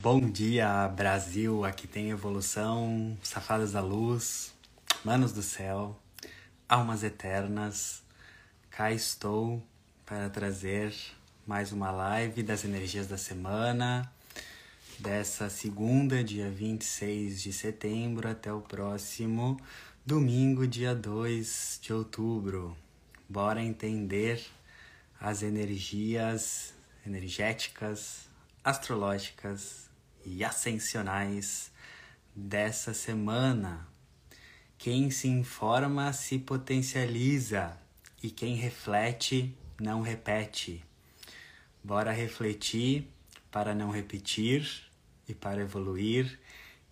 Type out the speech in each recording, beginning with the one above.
Bom dia, Brasil! Aqui tem evolução, safadas da luz, manos do céu, almas eternas. Cá estou para trazer mais uma live das energias da semana, dessa segunda, dia 26 de setembro, até o próximo domingo, dia 2 de outubro. Bora entender as energias energéticas, astrológicas e ascensionais dessa semana. Quem se informa se potencializa e quem reflete não repete. Bora refletir para não repetir e para evoluir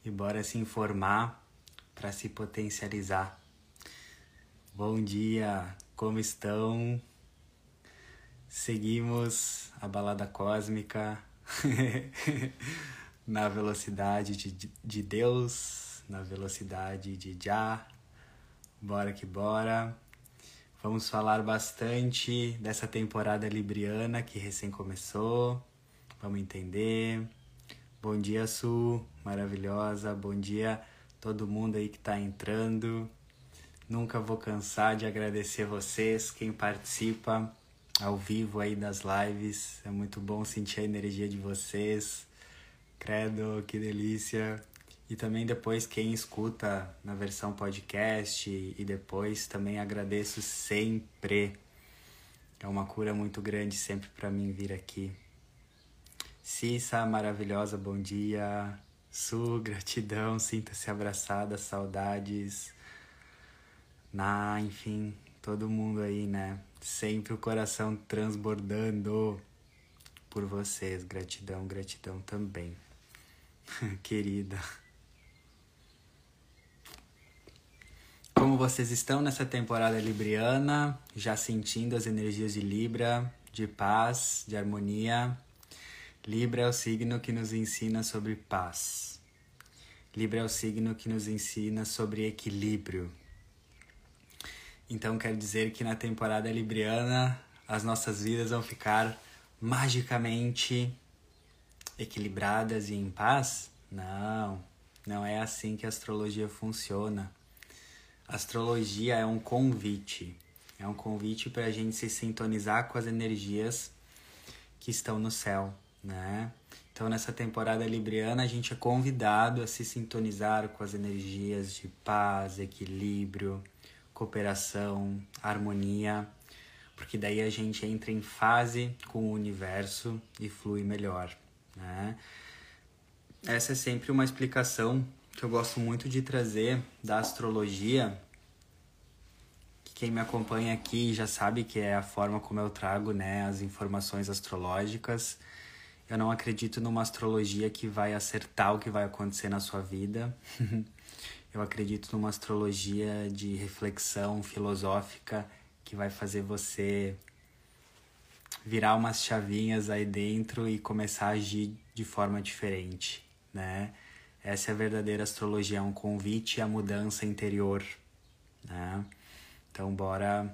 e bora se informar para se potencializar. Bom dia, como estão? Seguimos a balada cósmica. na velocidade de, de Deus, na velocidade de Já. Bora que bora. Vamos falar bastante dessa temporada libriana que recém começou. Vamos entender. Bom dia, Su, maravilhosa. Bom dia todo mundo aí que está entrando. Nunca vou cansar de agradecer vocês, quem participa ao vivo aí das lives. É muito bom sentir a energia de vocês. Credo, que delícia. E também depois quem escuta na versão podcast e depois também agradeço sempre. É uma cura muito grande sempre para mim vir aqui. Cissa, maravilhosa, bom dia. Su, gratidão, sinta-se abraçada, saudades. Na, enfim, todo mundo aí, né? Sempre o coração transbordando por vocês. Gratidão, gratidão também. querida. Como vocês estão nessa temporada libriana, já sentindo as energias de Libra, de paz, de harmonia? Libra é o signo que nos ensina sobre paz. Libra é o signo que nos ensina sobre equilíbrio. Então quer dizer que na temporada libriana as nossas vidas vão ficar magicamente equilibradas e em paz? Não, não é assim que a astrologia funciona. A astrologia é um convite, é um convite para a gente se sintonizar com as energias que estão no céu, né? Então, nessa temporada libriana, a gente é convidado a se sintonizar com as energias de paz, equilíbrio, cooperação, harmonia, porque daí a gente entra em fase com o universo e flui melhor. Né? Essa é sempre uma explicação que eu gosto muito de trazer da astrologia. Quem me acompanha aqui já sabe que é a forma como eu trago né, as informações astrológicas. Eu não acredito numa astrologia que vai acertar o que vai acontecer na sua vida. eu acredito numa astrologia de reflexão filosófica que vai fazer você virar umas chavinhas aí dentro e começar a agir de forma diferente, né? Essa é a verdadeira astrologia, é um convite à mudança interior, né? Então bora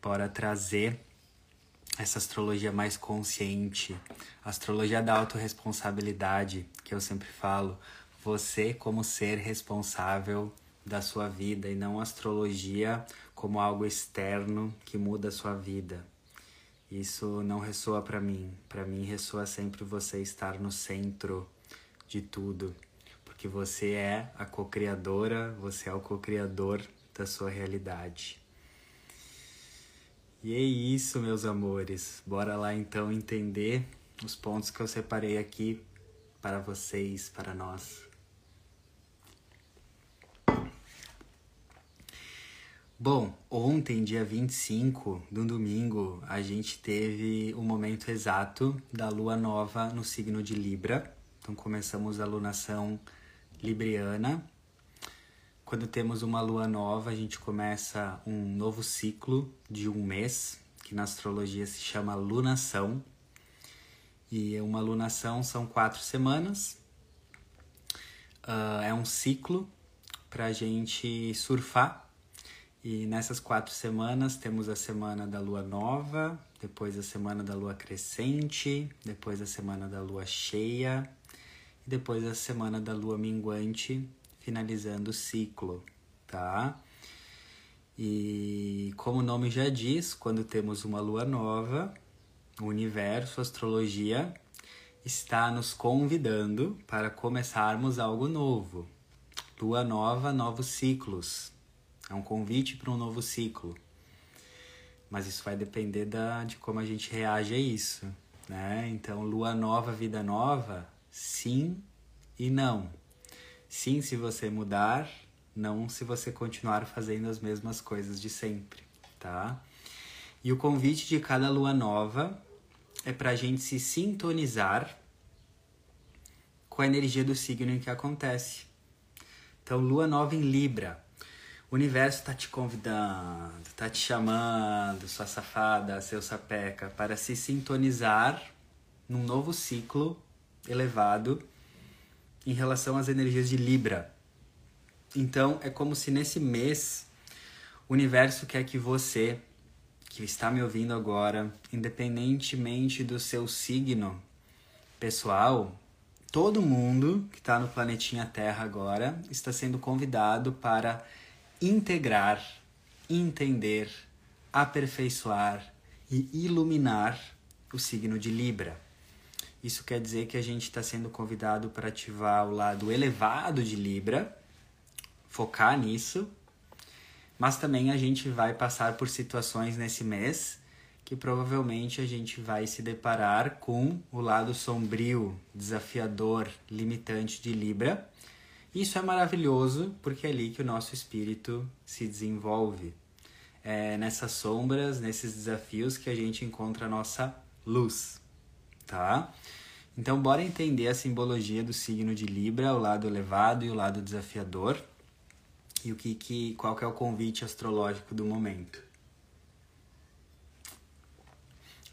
bora trazer essa astrologia mais consciente, a astrologia da autorresponsabilidade, que eu sempre falo, você como ser responsável da sua vida e não astrologia como algo externo que muda a sua vida. Isso não ressoa para mim. Para mim ressoa sempre você estar no centro de tudo, porque você é a co-criadora, você é o co-criador da sua realidade. E é isso, meus amores. Bora lá então entender os pontos que eu separei aqui para vocês, para nós. Bom, ontem, dia 25, no domingo, a gente teve o momento exato da lua nova no signo de Libra. Então começamos a lunação libriana. Quando temos uma lua nova, a gente começa um novo ciclo de um mês, que na astrologia se chama lunação. E uma lunação são quatro semanas. Uh, é um ciclo para a gente surfar e nessas quatro semanas temos a semana da lua nova, depois a semana da lua crescente, depois a semana da lua cheia e depois a semana da lua minguante, finalizando o ciclo, tá? E como o nome já diz, quando temos uma lua nova, o universo, a astrologia está nos convidando para começarmos algo novo. Lua nova, novos ciclos. É um convite para um novo ciclo. Mas isso vai depender da, de como a gente reage a isso. Né? Então, lua nova, vida nova, sim e não. Sim, se você mudar, não se você continuar fazendo as mesmas coisas de sempre, tá? E o convite de cada lua nova é para a gente se sintonizar com a energia do signo em que acontece. Então, lua nova em Libra. O universo está te convidando, está te chamando, sua safada, seu sapeca, para se sintonizar num novo ciclo elevado em relação às energias de Libra. Então, é como se nesse mês o universo quer que você, que está me ouvindo agora, independentemente do seu signo pessoal, todo mundo que está no planetinha Terra agora está sendo convidado para integrar, entender, aperfeiçoar e iluminar o signo de Libra. Isso quer dizer que a gente está sendo convidado para ativar o lado elevado de Libra, focar nisso, mas também a gente vai passar por situações nesse mês que provavelmente a gente vai se deparar com o lado sombrio, desafiador, limitante de Libra. Isso é maravilhoso porque é ali que o nosso espírito se desenvolve. É nessas sombras, nesses desafios que a gente encontra a nossa luz, tá? Então, bora entender a simbologia do signo de Libra, o lado elevado e o lado desafiador e o que, que qual que é o convite astrológico do momento.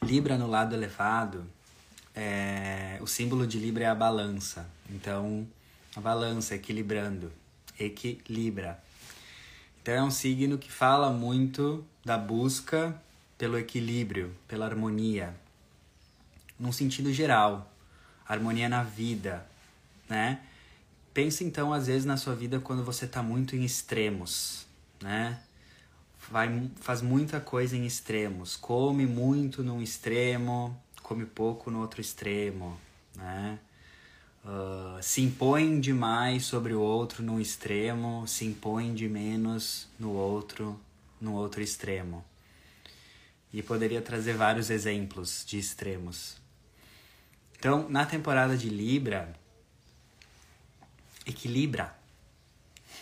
Libra no lado elevado, é, o símbolo de Libra é a balança. Então, balança equilibrando, equilibra. Então é um signo que fala muito da busca pelo equilíbrio, pela harmonia, num sentido geral, harmonia na vida, né? Pense então, às vezes, na sua vida quando você está muito em extremos, né? Vai, faz muita coisa em extremos. Come muito num extremo, come pouco no outro extremo, né? Uh, se impõe demais sobre o outro num extremo, se impõe de menos no outro, no outro extremo. E poderia trazer vários exemplos de extremos. Então, na temporada de Libra, equilibra.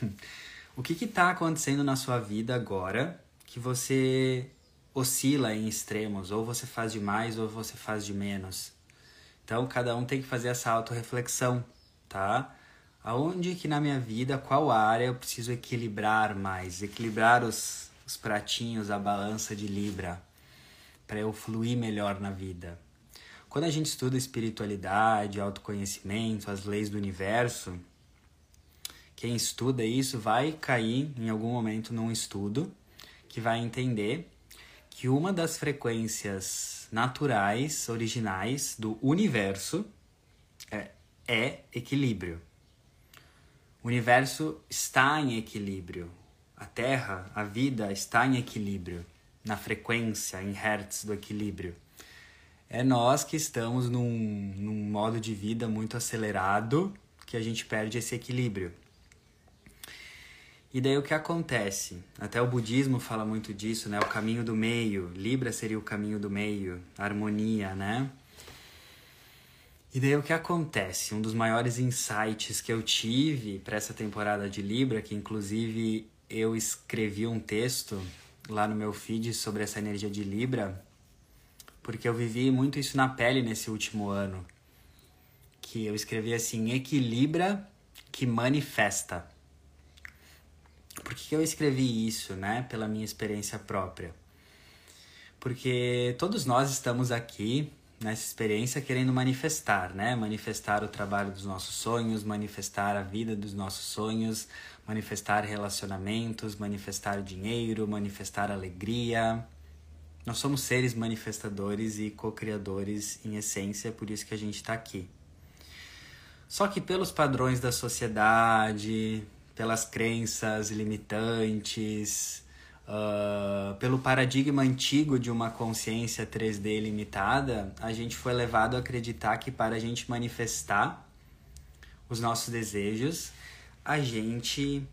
o que está acontecendo na sua vida agora que você oscila em extremos? Ou você faz de mais ou você faz de menos? Então, cada um tem que fazer essa autorreflexão, tá? Aonde que na minha vida, qual área eu preciso equilibrar mais? Equilibrar os, os pratinhos, a balança de Libra, para eu fluir melhor na vida. Quando a gente estuda espiritualidade, autoconhecimento, as leis do universo, quem estuda isso vai cair em algum momento num estudo que vai entender que uma das frequências naturais, originais do universo é, é equilíbrio. O universo está em equilíbrio. A Terra, a vida está em equilíbrio, na frequência, em hertz do equilíbrio. É nós que estamos num, num modo de vida muito acelerado que a gente perde esse equilíbrio. E daí o que acontece? Até o budismo fala muito disso, né? O caminho do meio. Libra seria o caminho do meio, harmonia, né? E daí o que acontece? Um dos maiores insights que eu tive para essa temporada de Libra, que inclusive eu escrevi um texto lá no meu feed sobre essa energia de Libra, porque eu vivi muito isso na pele nesse último ano. Que eu escrevi assim: equilibra que manifesta. Por que eu escrevi isso, né? Pela minha experiência própria. Porque todos nós estamos aqui nessa experiência querendo manifestar, né? Manifestar o trabalho dos nossos sonhos, manifestar a vida dos nossos sonhos, manifestar relacionamentos, manifestar dinheiro, manifestar alegria. Nós somos seres manifestadores e co-criadores em essência, por isso que a gente está aqui. Só que pelos padrões da sociedade, pelas crenças limitantes, uh, pelo paradigma antigo de uma consciência 3D limitada, a gente foi levado a acreditar que para a gente manifestar os nossos desejos, a gente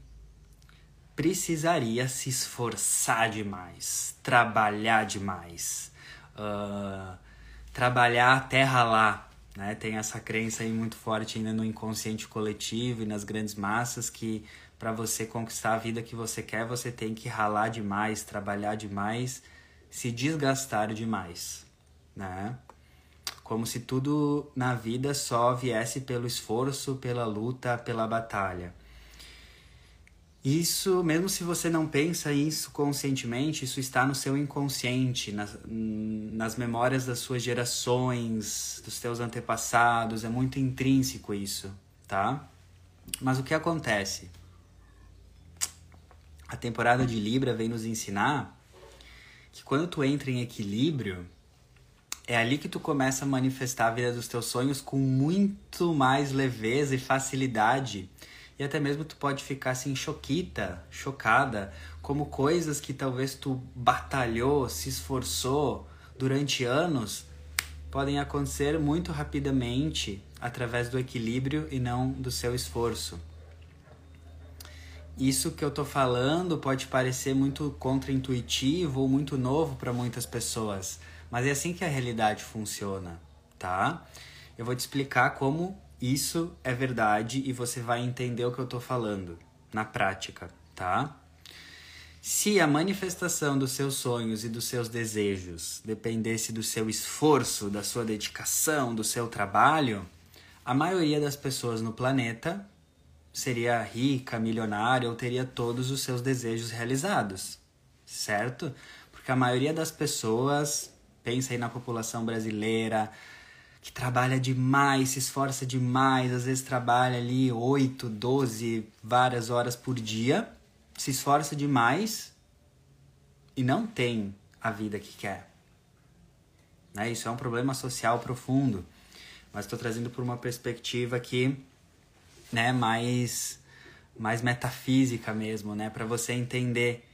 precisaria se esforçar demais, trabalhar demais, uh, trabalhar até ralar. Né? Tem essa crença aí muito forte ainda no inconsciente coletivo e nas grandes massas que para você conquistar a vida que você quer, você tem que ralar demais, trabalhar demais, se desgastar demais, né? Como se tudo na vida só viesse pelo esforço, pela luta, pela batalha. Isso, mesmo se você não pensa isso conscientemente, isso está no seu inconsciente, nas, nas memórias das suas gerações, dos teus antepassados, é muito intrínseco isso, tá? Mas o que acontece? A temporada de Libra vem nos ensinar que quando tu entra em equilíbrio, é ali que tu começa a manifestar a vida dos teus sonhos com muito mais leveza e facilidade e até mesmo tu pode ficar assim choquita, chocada, como coisas que talvez tu batalhou, se esforçou durante anos, podem acontecer muito rapidamente através do equilíbrio e não do seu esforço. Isso que eu tô falando pode parecer muito contraintuitivo ou muito novo para muitas pessoas, mas é assim que a realidade funciona, tá? Eu vou te explicar como isso é verdade e você vai entender o que eu tô falando na prática, tá? Se a manifestação dos seus sonhos e dos seus desejos dependesse do seu esforço, da sua dedicação, do seu trabalho, a maioria das pessoas no planeta seria rica, milionária ou teria todos os seus desejos realizados, certo? Porque a maioria das pessoas, pensa aí na população brasileira, que trabalha demais, se esforça demais, às vezes trabalha ali 8, 12, várias horas por dia, se esforça demais e não tem a vida que quer. Né? Isso é um problema social profundo, mas estou trazendo por uma perspectiva aqui né, mais, mais metafísica mesmo, né, para você entender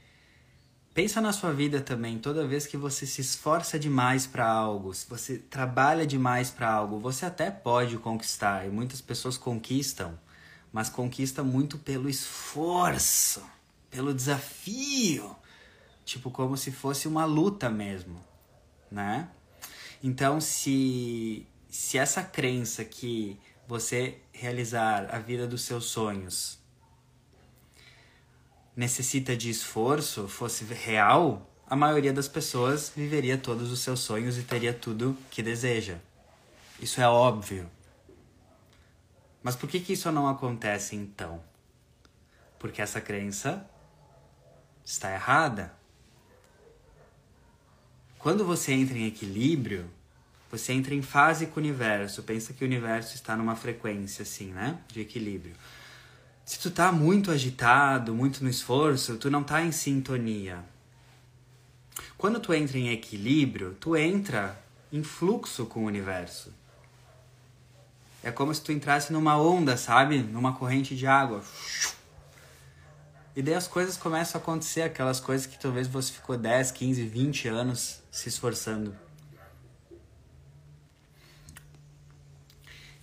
Pensa na sua vida também, toda vez que você se esforça demais para algo, se você trabalha demais para algo, você até pode conquistar, e muitas pessoas conquistam, mas conquista muito pelo esforço, pelo desafio, tipo como se fosse uma luta mesmo, né? Então, se se essa crença que você realizar a vida dos seus sonhos necessita de esforço fosse real, a maioria das pessoas viveria todos os seus sonhos e teria tudo que deseja. Isso é óbvio. Mas por que, que isso não acontece então? Porque essa crença está errada. Quando você entra em equilíbrio, você entra em fase com o universo. Pensa que o universo está numa frequência assim, né? De equilíbrio. Se tu tá muito agitado, muito no esforço, tu não tá em sintonia. Quando tu entra em equilíbrio, tu entra em fluxo com o universo. É como se tu entrasse numa onda, sabe? Numa corrente de água. E daí as coisas começam a acontecer, aquelas coisas que talvez você ficou 10, 15, 20 anos se esforçando.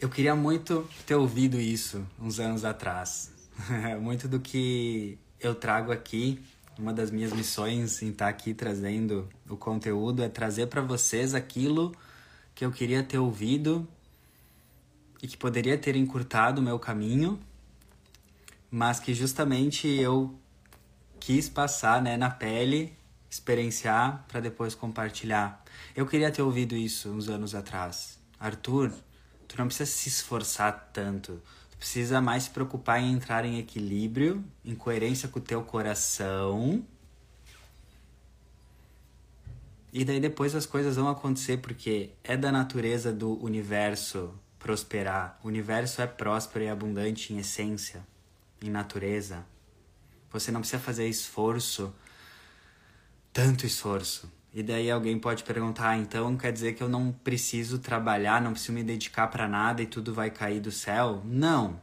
Eu queria muito ter ouvido isso uns anos atrás. muito do que eu trago aqui, uma das minhas missões em estar aqui trazendo o conteúdo é trazer para vocês aquilo que eu queria ter ouvido e que poderia ter encurtado o meu caminho, mas que justamente eu quis passar né, na pele, experienciar para depois compartilhar. Eu queria ter ouvido isso uns anos atrás. Arthur, tu não precisa se esforçar tanto. Tu precisa mais se preocupar em entrar em equilíbrio, em coerência com o teu coração. E daí depois as coisas vão acontecer porque é da natureza do universo prosperar. O universo é próspero e abundante em essência, em natureza. Você não precisa fazer esforço, tanto esforço. E daí alguém pode perguntar, ah, então quer dizer que eu não preciso trabalhar, não preciso me dedicar para nada e tudo vai cair do céu? Não.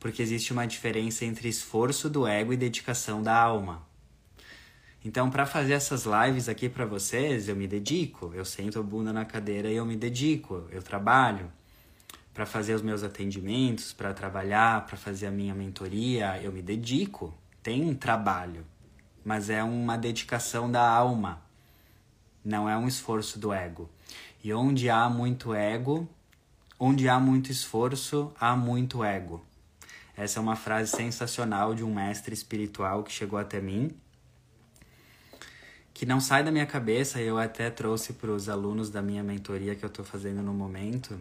Porque existe uma diferença entre esforço do ego e dedicação da alma. Então, para fazer essas lives aqui para vocês, eu me dedico. Eu sento a bunda na cadeira e eu me dedico. Eu trabalho para fazer os meus atendimentos, para trabalhar, para fazer a minha mentoria, eu me dedico. Tem um trabalho, mas é uma dedicação da alma. Não é um esforço do ego. E onde há muito ego, onde há muito esforço, há muito ego. Essa é uma frase sensacional de um mestre espiritual que chegou até mim que não sai da minha cabeça, eu até trouxe para os alunos da minha mentoria que eu estou fazendo no momento,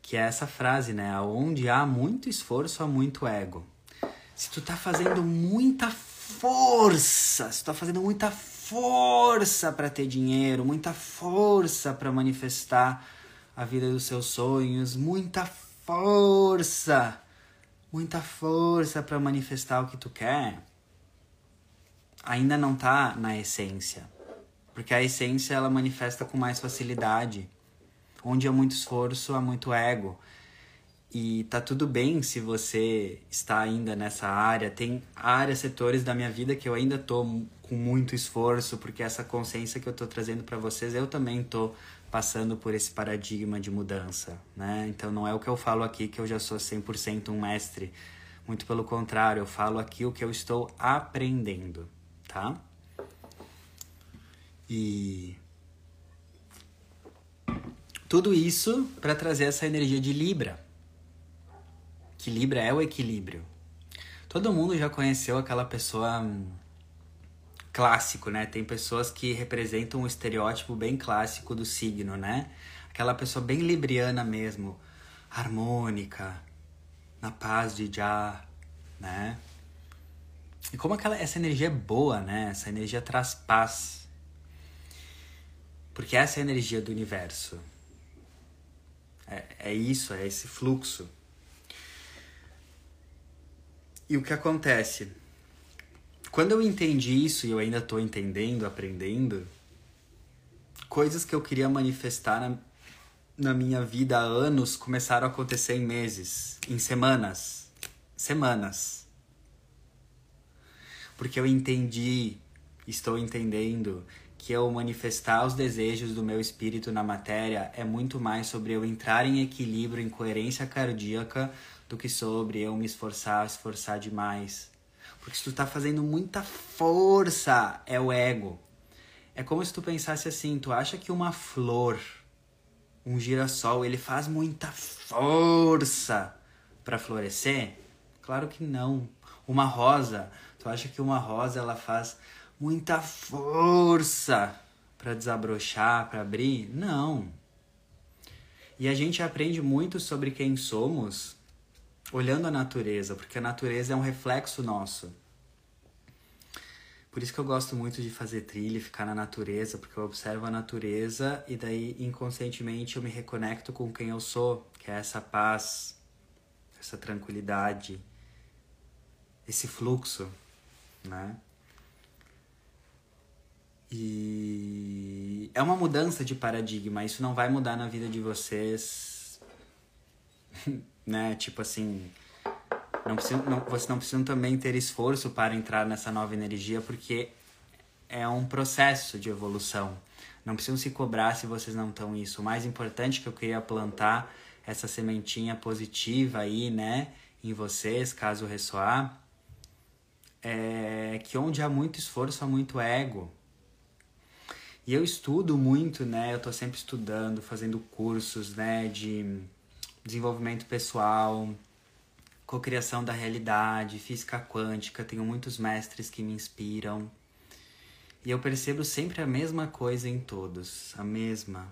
que é essa frase, né? Onde há muito esforço, há muito ego. Se tu tá fazendo muita força, se tu tá fazendo muita força para ter dinheiro, muita força para manifestar a vida dos seus sonhos, muita força, muita força para manifestar o que tu quer, ainda não está na essência. Porque a essência ela manifesta com mais facilidade. Onde há muito esforço, há muito ego. E tá tudo bem se você está ainda nessa área. Tem áreas, setores da minha vida que eu ainda tô com muito esforço, porque essa consciência que eu tô trazendo para vocês, eu também tô passando por esse paradigma de mudança, né? Então não é o que eu falo aqui que eu já sou 100% um mestre. Muito pelo contrário, eu falo aqui o que eu estou aprendendo tá? E tudo isso para trazer essa energia de Libra. Que Libra é o equilíbrio. Todo mundo já conheceu aquela pessoa hum, clássico, né? Tem pessoas que representam um estereótipo bem clássico do signo, né? Aquela pessoa bem libriana mesmo, harmônica, na paz de já, né? E como aquela, essa energia é boa, né? Essa energia traz paz. Porque essa é a energia do universo. É, é isso, é esse fluxo. E o que acontece? Quando eu entendi isso, e eu ainda estou entendendo, aprendendo, coisas que eu queria manifestar na, na minha vida há anos começaram a acontecer em meses, em semanas. Semanas porque eu entendi, estou entendendo que eu manifestar os desejos do meu espírito na matéria é muito mais sobre eu entrar em equilíbrio, em coerência cardíaca, do que sobre eu me esforçar, esforçar demais. Porque se tu tá fazendo muita força, é o ego. É como se tu pensasse assim, tu acha que uma flor, um girassol, ele faz muita força para florescer? Claro que não. Uma rosa, Tu acha que uma rosa ela faz muita força para desabrochar, para abrir? Não. E a gente aprende muito sobre quem somos olhando a natureza, porque a natureza é um reflexo nosso. Por isso que eu gosto muito de fazer trilha e ficar na natureza, porque eu observo a natureza e daí inconscientemente eu me reconecto com quem eu sou, que é essa paz, essa tranquilidade, esse fluxo né? E é uma mudança de paradigma, isso não vai mudar na vida de vocês, né? Tipo assim, não precisa, não, vocês não precisam também ter esforço para entrar nessa nova energia, porque é um processo de evolução. Não precisam se cobrar se vocês não estão isso. O mais importante que eu queria plantar essa sementinha positiva aí, né, em vocês, caso ressoar, é que onde há muito esforço há muito ego. E eu estudo muito, né? Eu tô sempre estudando, fazendo cursos, né, de desenvolvimento pessoal, cocriação da realidade, física quântica, tenho muitos mestres que me inspiram. E eu percebo sempre a mesma coisa em todos, a mesma.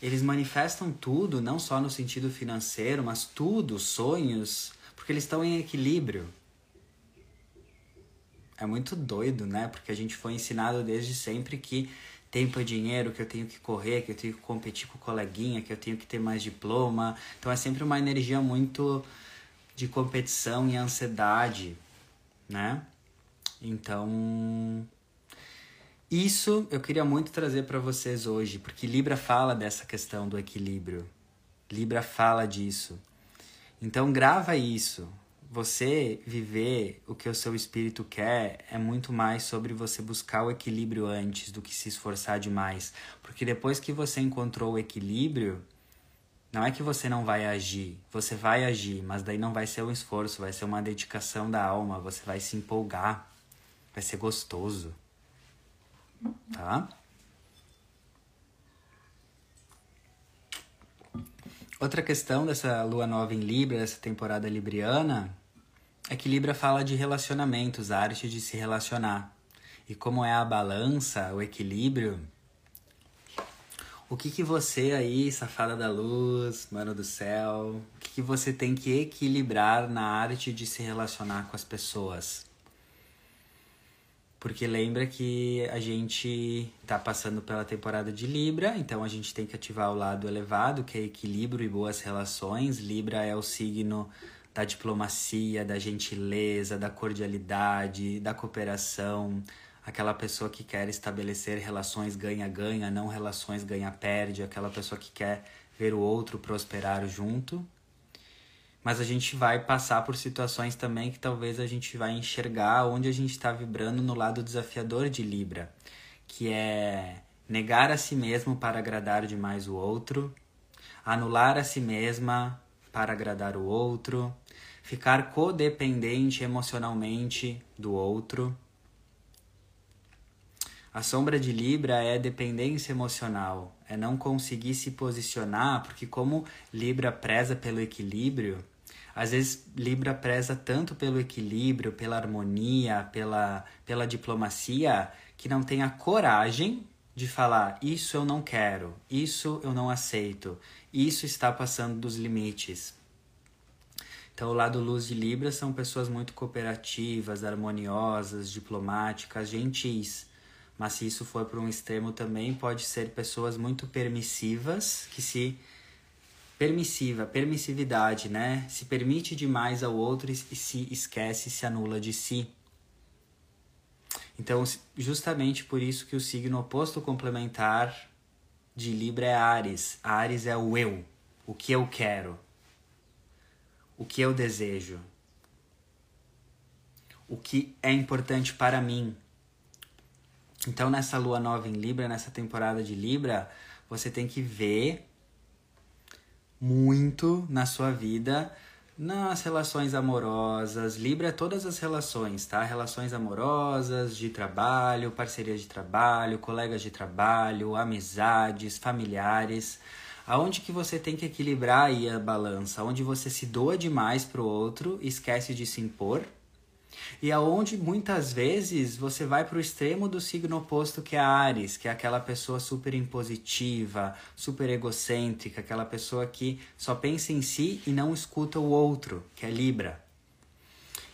Eles manifestam tudo, não só no sentido financeiro, mas tudo, sonhos, porque eles estão em equilíbrio é muito doido, né? Porque a gente foi ensinado desde sempre que tempo é dinheiro, que eu tenho que correr, que eu tenho que competir com o coleguinha, que eu tenho que ter mais diploma. Então é sempre uma energia muito de competição e ansiedade, né? Então isso eu queria muito trazer para vocês hoje, porque Libra fala dessa questão do equilíbrio. Libra fala disso. Então grava isso. Você viver o que o seu espírito quer é muito mais sobre você buscar o equilíbrio antes do que se esforçar demais. Porque depois que você encontrou o equilíbrio, não é que você não vai agir, você vai agir, mas daí não vai ser um esforço, vai ser uma dedicação da alma, você vai se empolgar, vai ser gostoso. Tá? Outra questão dessa lua nova em Libra, dessa temporada libriana, é que Libra fala de relacionamentos, a arte de se relacionar. E como é a balança, o equilíbrio, o que que você aí, safada da luz, mano do céu, o que que você tem que equilibrar na arte de se relacionar com as pessoas? Porque lembra que a gente tá passando pela temporada de Libra, então a gente tem que ativar o lado elevado, que é equilíbrio e boas relações. Libra é o signo da diplomacia, da gentileza, da cordialidade, da cooperação, aquela pessoa que quer estabelecer relações ganha-ganha, não relações ganha-perde, aquela pessoa que quer ver o outro prosperar junto. Mas a gente vai passar por situações também que talvez a gente vai enxergar onde a gente está vibrando no lado desafiador de Libra, que é negar a si mesmo para agradar demais o outro, anular a si mesma para agradar o outro, ficar codependente emocionalmente do outro. A sombra de Libra é dependência emocional, é não conseguir se posicionar, porque como Libra preza pelo equilíbrio, às vezes Libra preza tanto pelo equilíbrio, pela harmonia, pela, pela diplomacia, que não tem a coragem de falar: isso eu não quero, isso eu não aceito, isso está passando dos limites. Então, o lado luz de Libra são pessoas muito cooperativas, harmoniosas, diplomáticas, gentis. Mas se isso for para um extremo também, pode ser pessoas muito permissivas que se permissiva, permissividade, né? Se permite demais ao outro e se esquece, se anula de si. Então, justamente por isso que o signo oposto complementar de Libra é Ares. Ares é o eu, o que eu quero, o que eu desejo, o que é importante para mim. Então, nessa lua nova em Libra, nessa temporada de Libra, você tem que ver muito na sua vida nas relações amorosas. Libra é todas as relações, tá? Relações amorosas, de trabalho, parcerias de trabalho, colegas de trabalho, amizades, familiares. Aonde que você tem que equilibrar aí a balança? Onde você se doa demais pro outro, esquece de se impor e aonde muitas vezes você vai para o extremo do signo oposto que é Ares, que é aquela pessoa super impositiva, super egocêntrica, aquela pessoa que só pensa em si e não escuta o outro, que é Libra.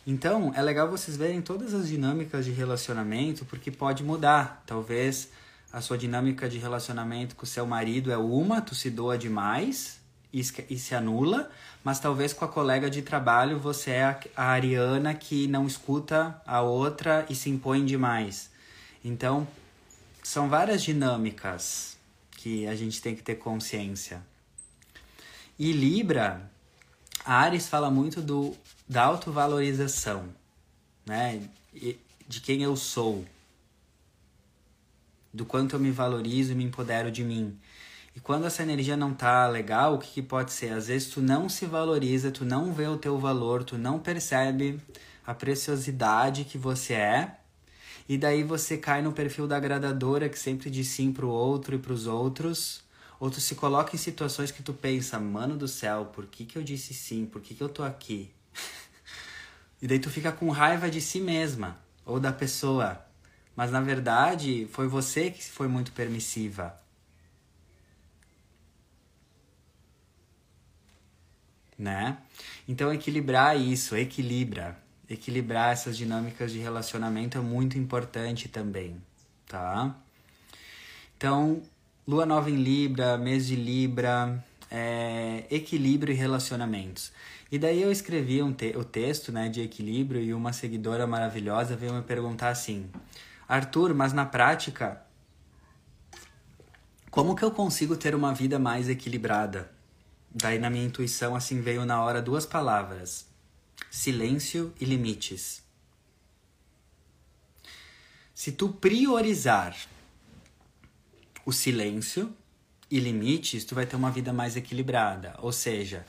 Então, é legal vocês verem todas as dinâmicas de relacionamento, porque pode mudar. Talvez a sua dinâmica de relacionamento com o seu marido é uma, tu se doa demais, e se anula, mas talvez com a colega de trabalho você é a, a ariana que não escuta a outra e se impõe demais. Então, são várias dinâmicas que a gente tem que ter consciência. E Libra, Ares fala muito do, da autovalorização, né? De quem eu sou, do quanto eu me valorizo e me empodero de mim. E quando essa energia não tá legal, o que, que pode ser? Às vezes tu não se valoriza, tu não vê o teu valor, tu não percebe a preciosidade que você é. E daí você cai no perfil da agradadora que sempre diz sim pro outro e pros outros. Ou tu se coloca em situações que tu pensa, mano do céu, por que, que eu disse sim? Por que, que eu tô aqui? e daí tu fica com raiva de si mesma ou da pessoa. Mas na verdade foi você que foi muito permissiva. né? Então equilibrar isso, equilibra, equilibrar essas dinâmicas de relacionamento é muito importante também, tá? Então, lua nova em Libra, mês de Libra, é, equilíbrio e relacionamentos. E daí eu escrevi um te o texto né, de equilíbrio e uma seguidora maravilhosa veio me perguntar assim: Arthur, mas na prática, como que eu consigo ter uma vida mais equilibrada? Daí na minha intuição assim veio na hora duas palavras: silêncio e limites. Se tu priorizar o silêncio e limites, tu vai ter uma vida mais equilibrada. Ou seja,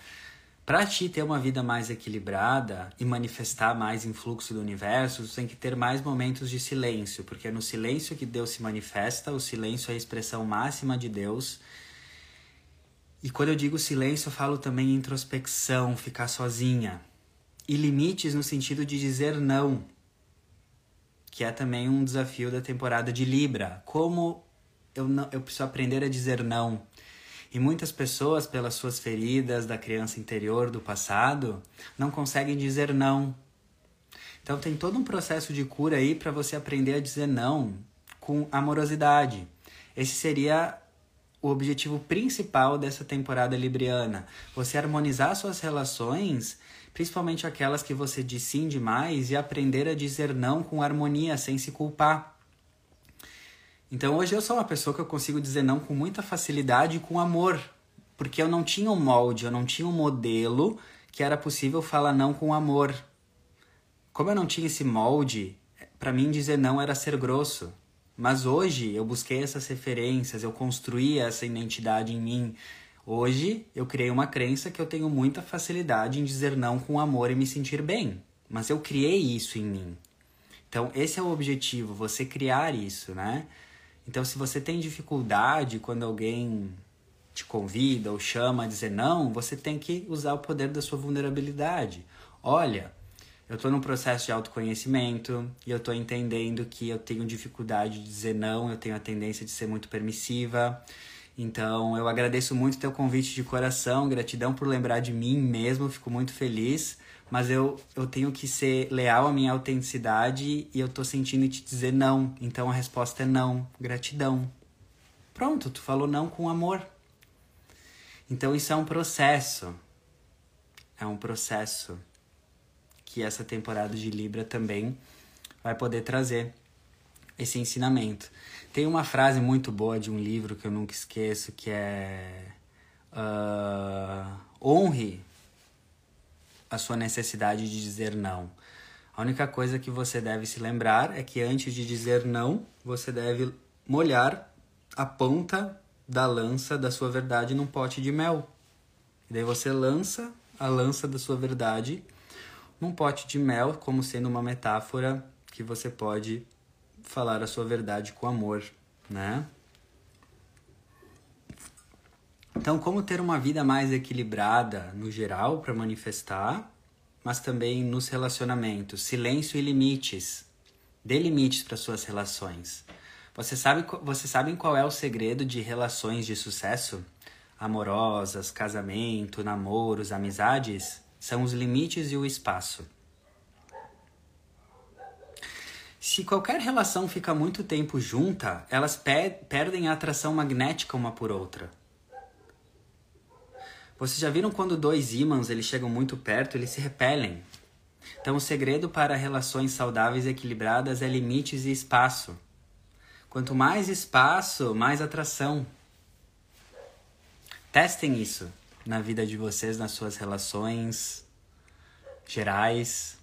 para ti ter uma vida mais equilibrada e manifestar mais influxo do universo, tu tem que ter mais momentos de silêncio, porque é no silêncio que Deus se manifesta, o silêncio é a expressão máxima de Deus. E quando eu digo silêncio, eu falo também introspecção, ficar sozinha. E limites no sentido de dizer não, que é também um desafio da temporada de Libra. Como eu, não, eu preciso aprender a dizer não. E muitas pessoas, pelas suas feridas da criança interior do passado, não conseguem dizer não. Então tem todo um processo de cura aí para você aprender a dizer não com amorosidade. Esse seria o objetivo principal dessa temporada libriana. Você harmonizar suas relações, principalmente aquelas que você diz sim demais, e aprender a dizer não com harmonia, sem se culpar. Então hoje eu sou uma pessoa que eu consigo dizer não com muita facilidade e com amor, porque eu não tinha um molde, eu não tinha um modelo que era possível falar não com amor. Como eu não tinha esse molde, para mim dizer não era ser grosso. Mas hoje eu busquei essas referências, eu construí essa identidade em mim. Hoje eu criei uma crença que eu tenho muita facilidade em dizer não com amor e me sentir bem. Mas eu criei isso em mim. Então esse é o objetivo, você criar isso, né? Então, se você tem dificuldade quando alguém te convida ou chama a dizer não, você tem que usar o poder da sua vulnerabilidade. Olha, eu estou num processo de autoconhecimento e eu estou entendendo que eu tenho dificuldade de dizer não, eu tenho a tendência de ser muito permissiva. Então, eu agradeço muito teu convite de coração, gratidão por lembrar de mim mesmo, fico muito feliz mas eu, eu tenho que ser leal à minha autenticidade e eu tô sentindo te dizer não. Então a resposta é não, gratidão. Pronto, tu falou não com amor. Então isso é um processo. É um processo que essa temporada de Libra também vai poder trazer esse ensinamento. Tem uma frase muito boa de um livro que eu nunca esqueço que é uh, honre a sua necessidade de dizer não. A única coisa que você deve se lembrar é que antes de dizer não, você deve molhar a ponta da lança da sua verdade num pote de mel. E daí você lança a lança da sua verdade num pote de mel, como sendo uma metáfora que você pode falar a sua verdade com amor, né? Então, como ter uma vida mais equilibrada no geral para manifestar, mas também nos relacionamentos, silêncio e limites. Dê limites para suas relações. Você sabe, você sabe qual é o segredo de relações de sucesso? Amorosas, casamento, namoros, amizades? São os limites e o espaço. Se qualquer relação fica muito tempo junta, elas perdem a atração magnética uma por outra. Vocês já viram quando dois ímãs eles chegam muito perto, eles se repelem? Então o segredo para relações saudáveis e equilibradas é limites e espaço. Quanto mais espaço, mais atração. Testem isso na vida de vocês, nas suas relações gerais,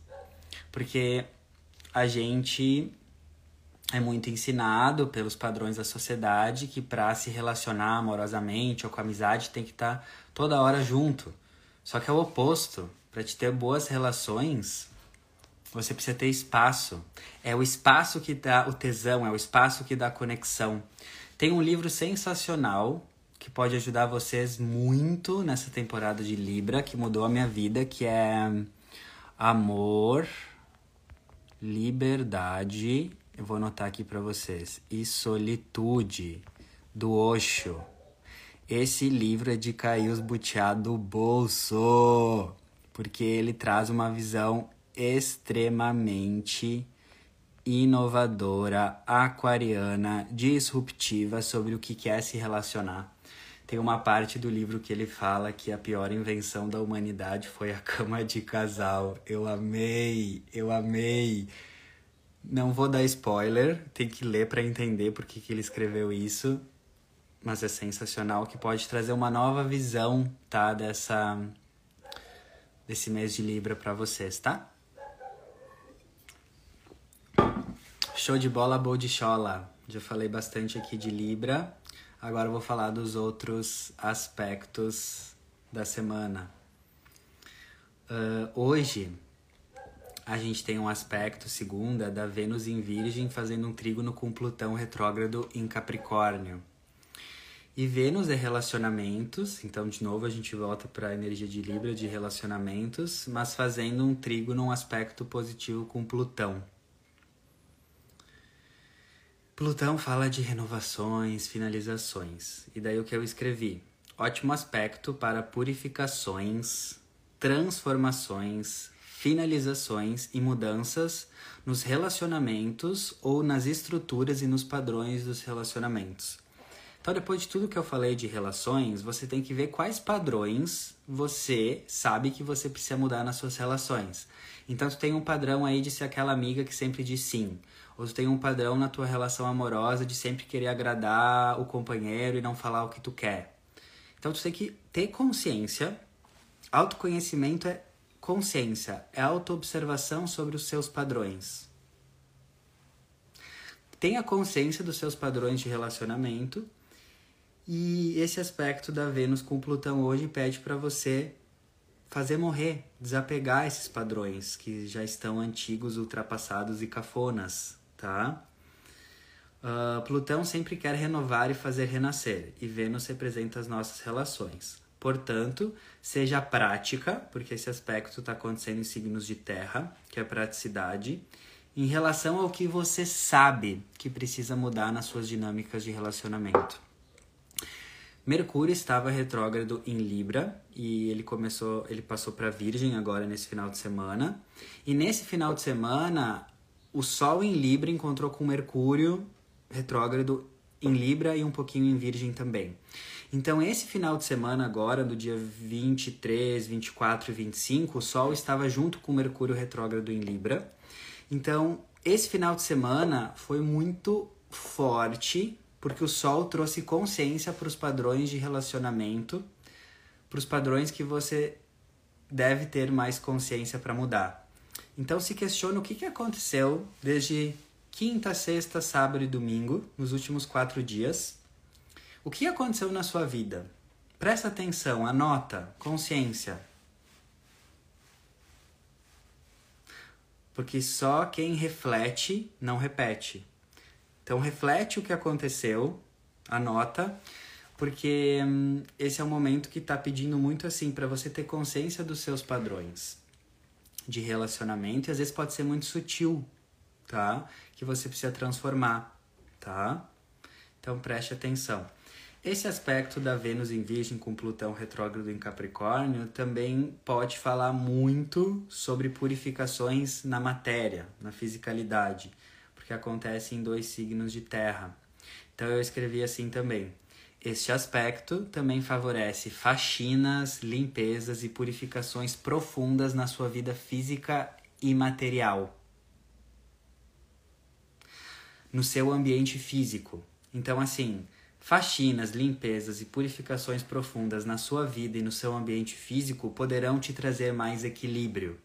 porque a gente é muito ensinado pelos padrões da sociedade que para se relacionar amorosamente ou com amizade tem que estar tá toda hora junto. Só que é o oposto. Para te ter boas relações, você precisa ter espaço. É o espaço que dá o tesão, é o espaço que dá conexão. Tem um livro sensacional que pode ajudar vocês muito nessa temporada de Libra, que mudou a minha vida, que é Amor, Liberdade eu vou anotar aqui para vocês. E Solitude, do Osho. Esse livro é de cair os butiá do bolso, porque ele traz uma visão extremamente inovadora, aquariana, disruptiva sobre o que é se relacionar. Tem uma parte do livro que ele fala que a pior invenção da humanidade foi a cama de casal. Eu amei, eu amei. Não vou dar spoiler, tem que ler para entender por que, que ele escreveu isso, mas é sensacional que pode trazer uma nova visão, tá, dessa desse mês de Libra para vocês, tá? Show de bola, bodichola. Já falei bastante aqui de Libra. Agora vou falar dos outros aspectos da semana. Uh, hoje a gente tem um aspecto, segunda, da Vênus em Virgem fazendo um trígono com Plutão retrógrado em Capricórnio. E Vênus é relacionamentos, então de novo a gente volta para a energia de Libra de relacionamentos, mas fazendo um trígono, um aspecto positivo com Plutão. Plutão fala de renovações, finalizações. E daí o que eu escrevi? Ótimo aspecto para purificações, transformações, finalizações e mudanças nos relacionamentos ou nas estruturas e nos padrões dos relacionamentos. Então, depois de tudo que eu falei de relações, você tem que ver quais padrões você sabe que você precisa mudar nas suas relações. Então, tu tem um padrão aí de ser aquela amiga que sempre diz sim. Ou tu tem um padrão na tua relação amorosa de sempre querer agradar o companheiro e não falar o que tu quer. Então, tu tem que ter consciência. Autoconhecimento é consciência, é autoobservação sobre os seus padrões. Tenha consciência dos seus padrões de relacionamento e esse aspecto da Vênus com Plutão hoje pede para você fazer morrer, desapegar esses padrões que já estão antigos, ultrapassados e cafonas, tá? Uh, Plutão sempre quer renovar e fazer renascer, e Vênus representa as nossas relações. Portanto, seja prática, porque esse aspecto está acontecendo em signos de terra, que é praticidade, em relação ao que você sabe que precisa mudar nas suas dinâmicas de relacionamento. Mercúrio estava retrógrado em Libra e ele começou, ele passou para Virgem agora nesse final de semana. E nesse final de semana, o Sol em Libra encontrou com Mercúrio retrógrado em Libra e um pouquinho em Virgem também. Então, esse final de semana agora, do dia 23, 24 e 25, o Sol estava junto com Mercúrio retrógrado em Libra. Então, esse final de semana foi muito forte porque o Sol trouxe consciência para os padrões de relacionamento, para os padrões que você deve ter mais consciência para mudar. Então se questiona o que, que aconteceu desde quinta, sexta, sábado e domingo, nos últimos quatro dias. O que aconteceu na sua vida? Presta atenção, anota, consciência. Porque só quem reflete não repete. Então reflete o que aconteceu, anota, porque hum, esse é um momento que está pedindo muito assim para você ter consciência dos seus padrões de relacionamento e às vezes pode ser muito sutil, tá? Que você precisa transformar, tá? Então preste atenção. Esse aspecto da Vênus em Virgem com Plutão retrógrado em Capricórnio também pode falar muito sobre purificações na matéria, na fisicalidade porque acontece em dois signos de terra. Então eu escrevi assim também. Este aspecto também favorece faxinas, limpezas e purificações profundas na sua vida física e material. No seu ambiente físico. Então, assim, faxinas, limpezas e purificações profundas na sua vida e no seu ambiente físico poderão te trazer mais equilíbrio.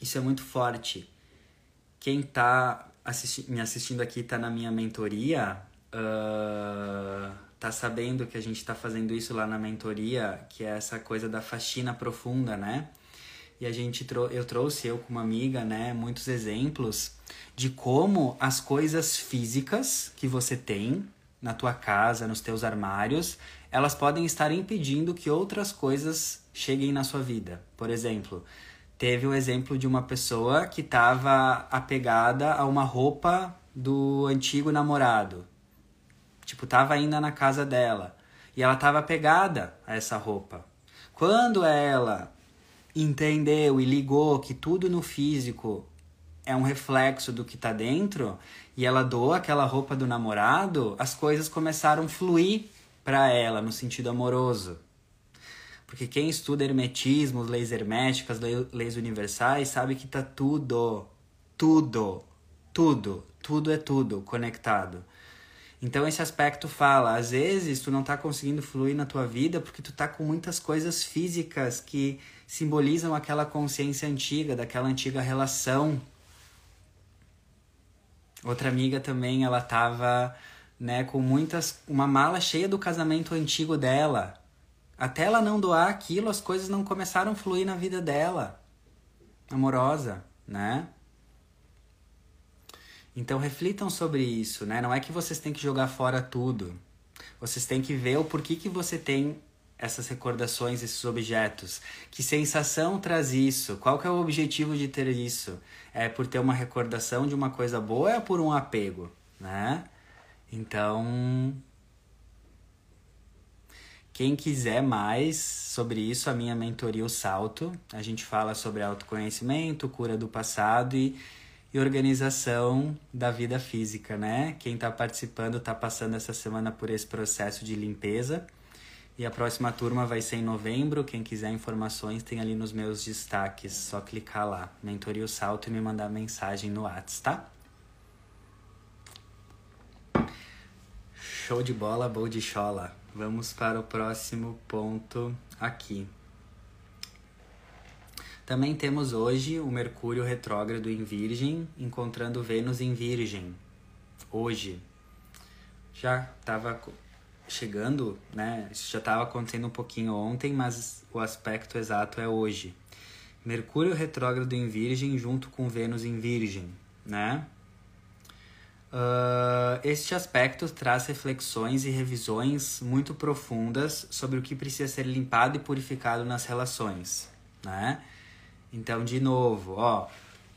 Isso é muito forte quem tá assisti me assistindo aqui tá na minha mentoria, uh, tá sabendo que a gente tá fazendo isso lá na mentoria, que é essa coisa da faxina profunda, né? E a gente trou eu trouxe eu com uma amiga, né, muitos exemplos de como as coisas físicas que você tem na tua casa, nos teus armários, elas podem estar impedindo que outras coisas cheguem na sua vida. Por exemplo, teve o exemplo de uma pessoa que estava apegada a uma roupa do antigo namorado. Tipo, tava ainda na casa dela. E ela estava apegada a essa roupa. Quando ela entendeu e ligou que tudo no físico é um reflexo do que está dentro e ela doou aquela roupa do namorado, as coisas começaram a fluir para ela no sentido amoroso. Porque quem estuda hermetismo, leis herméticas, leis universais, sabe que tá tudo tudo, tudo, tudo é tudo conectado. Então esse aspecto fala, às vezes tu não tá conseguindo fluir na tua vida porque tu tá com muitas coisas físicas que simbolizam aquela consciência antiga, daquela antiga relação. Outra amiga também, ela tava, né, com muitas uma mala cheia do casamento antigo dela. Até ela não doar aquilo, as coisas não começaram a fluir na vida dela. Amorosa, né? Então reflitam sobre isso, né? Não é que vocês têm que jogar fora tudo. Vocês têm que ver o porquê que você tem essas recordações, esses objetos. Que sensação traz isso? Qual que é o objetivo de ter isso? É por ter uma recordação de uma coisa boa ou é por um apego, né? Então, quem quiser mais sobre isso, a minha mentoria O Salto, a gente fala sobre autoconhecimento, cura do passado e e organização da vida física, né? Quem está participando está passando essa semana por esse processo de limpeza. E a próxima turma vai ser em novembro. Quem quiser informações tem ali nos meus destaques. Só clicar lá, Mentoria o Salto e me mandar mensagem no WhatsApp, tá? Show de bola, boa de chola. Vamos para o próximo ponto aqui. Também temos hoje o Mercúrio retrógrado em Virgem, encontrando Vênus em Virgem. Hoje. Já estava chegando, né? Isso já estava acontecendo um pouquinho ontem, mas o aspecto exato é hoje. Mercúrio retrógrado em Virgem junto com Vênus em Virgem, né? Uh, este aspecto traz reflexões e revisões muito profundas sobre o que precisa ser limpado e purificado nas relações, né? Então, de novo, ó,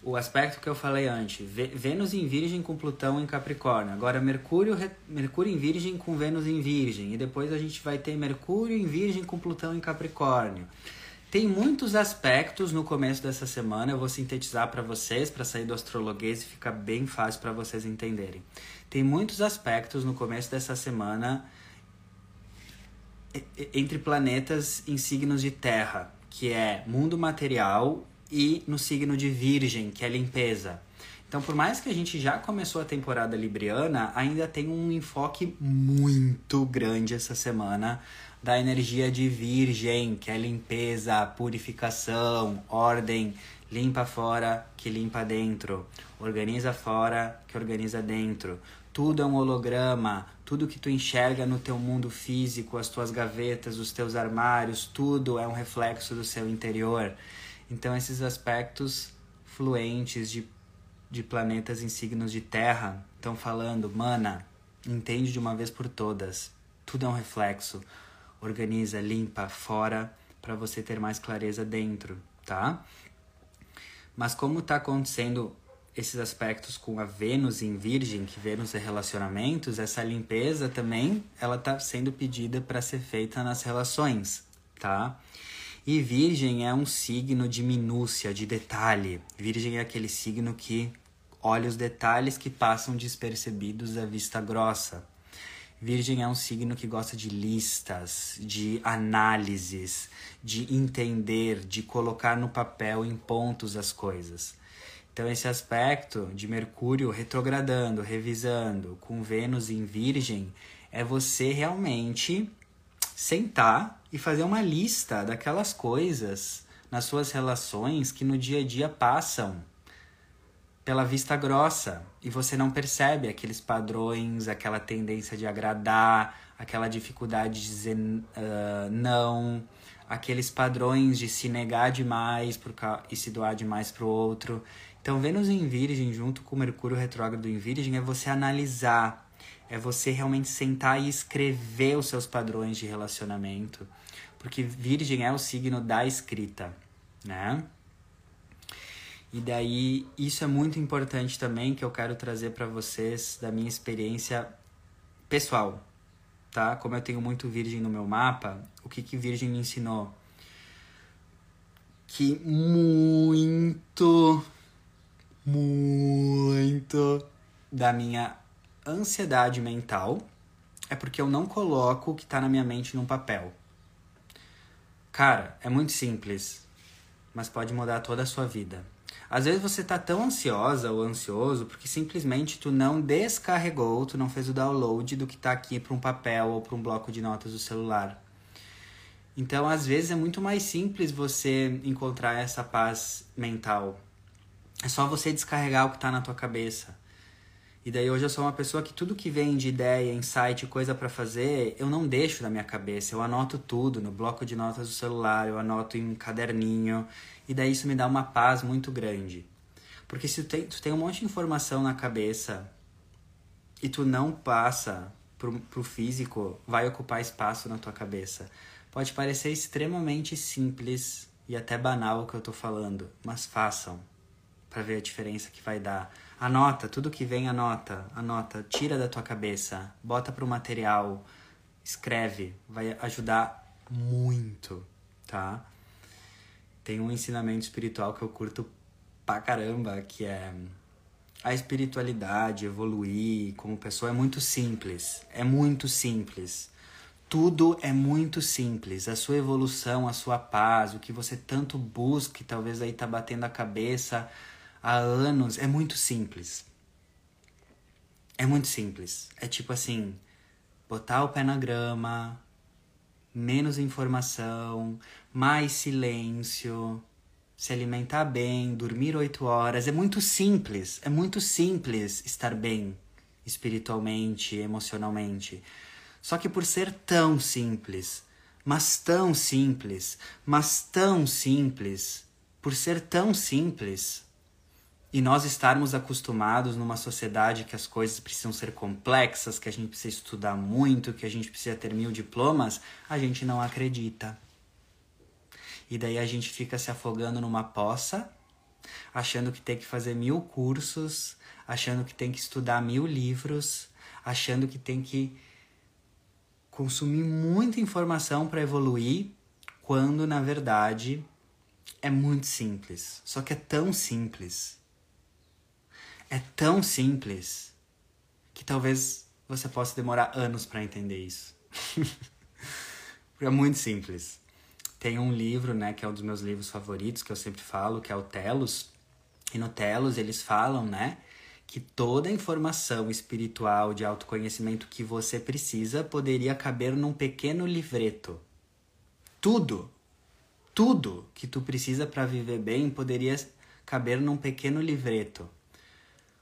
o aspecto que eu falei antes, Vênus em Virgem com Plutão em Capricórnio. Agora Mercúrio, Mercúrio em Virgem com Vênus em Virgem e depois a gente vai ter Mercúrio em Virgem com Plutão em Capricórnio. Tem muitos aspectos no começo dessa semana, eu vou sintetizar para vocês para sair do astrologuês e ficar bem fácil para vocês entenderem. Tem muitos aspectos no começo dessa semana entre planetas em signos de terra que é mundo material, e no signo de Virgem, que é limpeza. Então, por mais que a gente já começou a temporada libriana, ainda tem um enfoque muito grande essa semana da energia de Virgem, que é limpeza, purificação, ordem, limpa fora, que limpa dentro, organiza fora, que organiza dentro. Tudo é um holograma, tudo que tu enxerga no teu mundo físico, as tuas gavetas, os teus armários, tudo é um reflexo do seu interior. Então esses aspectos fluentes de, de planetas em signos de terra estão falando, mana, entende de uma vez por todas. Tudo é um reflexo. Organiza, limpa fora para você ter mais clareza dentro, tá? Mas como está acontecendo esses aspectos com a Vênus em Virgem, que Vênus é relacionamentos, essa limpeza também ela está sendo pedida para ser feita nas relações, tá? E Virgem é um signo de minúcia, de detalhe. Virgem é aquele signo que olha os detalhes que passam despercebidos à vista grossa. Virgem é um signo que gosta de listas, de análises, de entender, de colocar no papel em pontos as coisas. Então, esse aspecto de Mercúrio retrogradando, revisando, com Vênus em Virgem, é você realmente sentar e fazer uma lista daquelas coisas nas suas relações que no dia a dia passam pela vista grossa e você não percebe aqueles padrões, aquela tendência de agradar, aquela dificuldade de dizer uh, não, aqueles padrões de se negar demais e se doar demais para o outro. Então, Vênus em Virgem, junto com Mercúrio retrógrado em Virgem, é você analisar, é você realmente sentar e escrever os seus padrões de relacionamento, porque Virgem é o signo da escrita, né? E daí, isso é muito importante também, que eu quero trazer para vocês da minha experiência pessoal, tá? Como eu tenho muito Virgem no meu mapa, o que que Virgem me ensinou? Que muito muito da minha ansiedade mental é porque eu não coloco o que tá na minha mente num papel. Cara, é muito simples, mas pode mudar toda a sua vida. Às vezes você tá tão ansiosa ou ansioso porque simplesmente tu não descarregou, tu não fez o download do que tá aqui para um papel ou para um bloco de notas do celular. Então, às vezes é muito mais simples você encontrar essa paz mental. É só você descarregar o que tá na tua cabeça. E daí hoje eu sou uma pessoa que tudo que vem de ideia, insight, coisa para fazer, eu não deixo na minha cabeça. Eu anoto tudo no bloco de notas do celular, eu anoto em um caderninho, e daí isso me dá uma paz muito grande. Porque se tu tem, tu tem um monte de informação na cabeça e tu não passa pro, pro físico, vai ocupar espaço na tua cabeça. Pode parecer extremamente simples e até banal o que eu tô falando, mas façam para ver a diferença que vai dar. Anota, tudo que vem anota, anota, tira da tua cabeça, bota pro material, escreve, vai ajudar muito, tá? Tem um ensinamento espiritual que eu curto pra caramba, que é a espiritualidade, evoluir como pessoa é muito simples, é muito simples. Tudo é muito simples. A sua evolução, a sua paz, o que você tanto busca, e talvez aí tá batendo a cabeça há anos, é muito simples. É muito simples. É tipo assim, botar o pé na grama, menos informação, mais silêncio, se alimentar bem, dormir oito horas. É muito simples. É muito simples estar bem espiritualmente, emocionalmente. Só que por ser tão simples, mas tão simples, mas tão simples, por ser tão simples, e nós estarmos acostumados numa sociedade que as coisas precisam ser complexas, que a gente precisa estudar muito, que a gente precisa ter mil diplomas, a gente não acredita. E daí a gente fica se afogando numa poça, achando que tem que fazer mil cursos, achando que tem que estudar mil livros, achando que tem que consumir muita informação para evoluir, quando na verdade é muito simples. Só que é tão simples. É tão simples que talvez você possa demorar anos para entender isso. é muito simples. Tem um livro, né, que é um dos meus livros favoritos, que eu sempre falo, que é o Telos. E no Telos eles falam, né, que toda a informação espiritual de autoconhecimento que você precisa poderia caber num pequeno livreto. Tudo, tudo que tu precisa para viver bem poderia caber num pequeno livreto.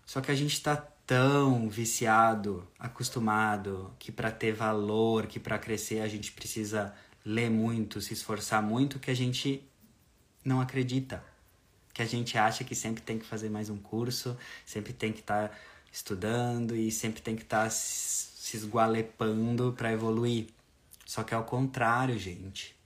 Só que a gente está tão viciado, acostumado, que para ter valor, que para crescer a gente precisa ler muito, se esforçar muito, que a gente não acredita que a gente acha que sempre tem que fazer mais um curso, sempre tem que estar tá estudando e sempre tem que estar tá se esgualepando para evoluir. Só que é o contrário, gente.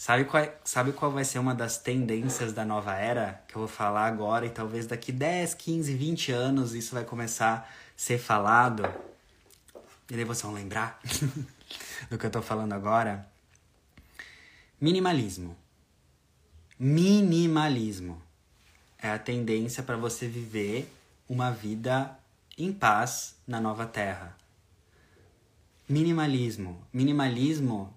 Sabe qual, sabe qual vai ser uma das tendências da nova era? Que eu vou falar agora e talvez daqui 10, 15, 20 anos isso vai começar a ser falado. E daí vocês vão lembrar do que eu tô falando agora. Minimalismo. Minimalismo é a tendência para você viver uma vida em paz na nova terra. Minimalismo. Minimalismo,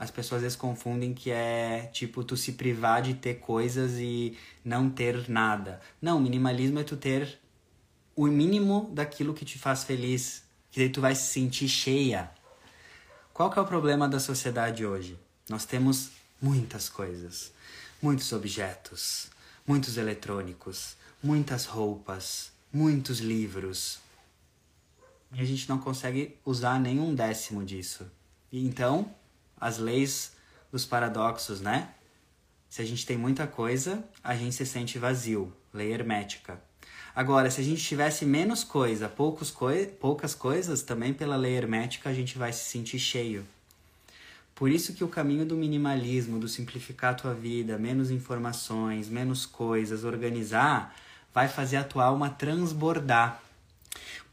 as pessoas às vezes confundem que é tipo tu se privar de ter coisas e não ter nada. Não, minimalismo é tu ter o mínimo daquilo que te faz feliz, que daí tu vai se sentir cheia. Qual que é o problema da sociedade hoje? Nós temos muitas coisas muitos objetos, muitos eletrônicos, muitas roupas, muitos livros. E a gente não consegue usar nenhum décimo disso. Então, as leis dos paradoxos, né? Se a gente tem muita coisa, a gente se sente vazio, lei hermética. Agora, se a gente tivesse menos coisa, poucos coi poucas coisas, também pela lei hermética a gente vai se sentir cheio. Por isso que o caminho do minimalismo, do simplificar a tua vida, menos informações, menos coisas, organizar, vai fazer a tua alma transbordar.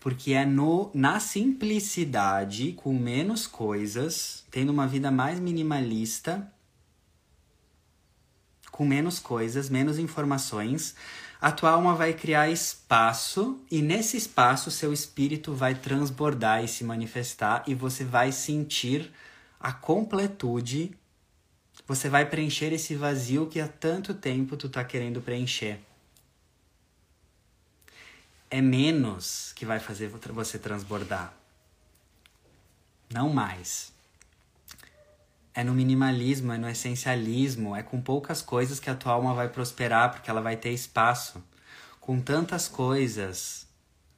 Porque é no, na simplicidade, com menos coisas, tendo uma vida mais minimalista, com menos coisas, menos informações, a tua alma vai criar espaço e nesse espaço seu espírito vai transbordar e se manifestar e você vai sentir a completude, você vai preencher esse vazio que há tanto tempo tu tá querendo preencher. É menos que vai fazer você transbordar. Não mais. É no minimalismo, é no essencialismo, é com poucas coisas que a tua alma vai prosperar, porque ela vai ter espaço. Com tantas coisas,